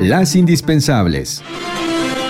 Las indispensables.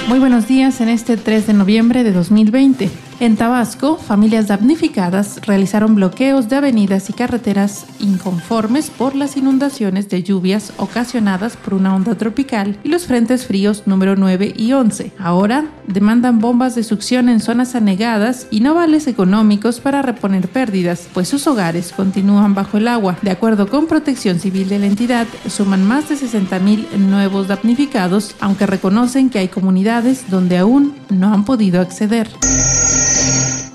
Muy buenos días en este 3 de noviembre de 2020. En Tabasco, familias damnificadas realizaron bloqueos de avenidas y carreteras inconformes por las inundaciones de lluvias ocasionadas por una onda tropical y los frentes fríos número 9 y 11. Ahora demandan bombas de succión en zonas anegadas y no vales económicos para reponer pérdidas, pues sus hogares continúan bajo el agua. De acuerdo con Protección Civil de la entidad, suman más de 60.000 nuevos damnificados, aunque reconocen que hay comunidades donde aún no han podido acceder.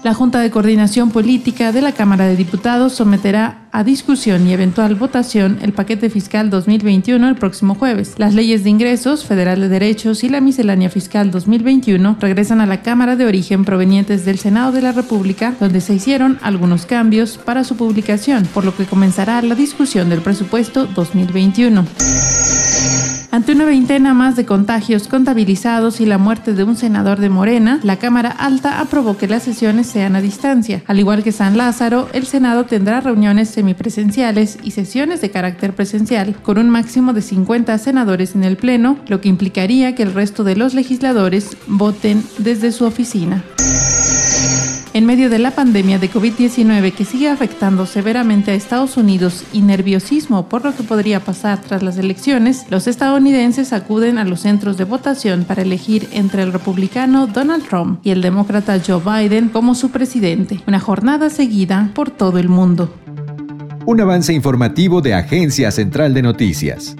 La Junta de Coordinación Política de la Cámara de Diputados someterá a discusión y eventual votación el paquete fiscal 2021 el próximo jueves. Las leyes de ingresos, federal de derechos y la miscelánea fiscal 2021 regresan a la Cámara de origen provenientes del Senado de la República, donde se hicieron algunos cambios para su publicación, por lo que comenzará la discusión del presupuesto 2021. Una veintena más de contagios contabilizados y la muerte de un senador de Morena, la Cámara Alta aprobó que las sesiones sean a distancia. Al igual que San Lázaro, el Senado tendrá reuniones semipresenciales y sesiones de carácter presencial con un máximo de 50 senadores en el Pleno, lo que implicaría que el resto de los legisladores voten desde su oficina. En medio de la pandemia de COVID-19 que sigue afectando severamente a Estados Unidos y nerviosismo por lo que podría pasar tras las elecciones, los estadounidenses acuden a los centros de votación para elegir entre el republicano Donald Trump y el demócrata Joe Biden como su presidente. Una jornada seguida por todo el mundo. Un avance informativo de Agencia Central de Noticias.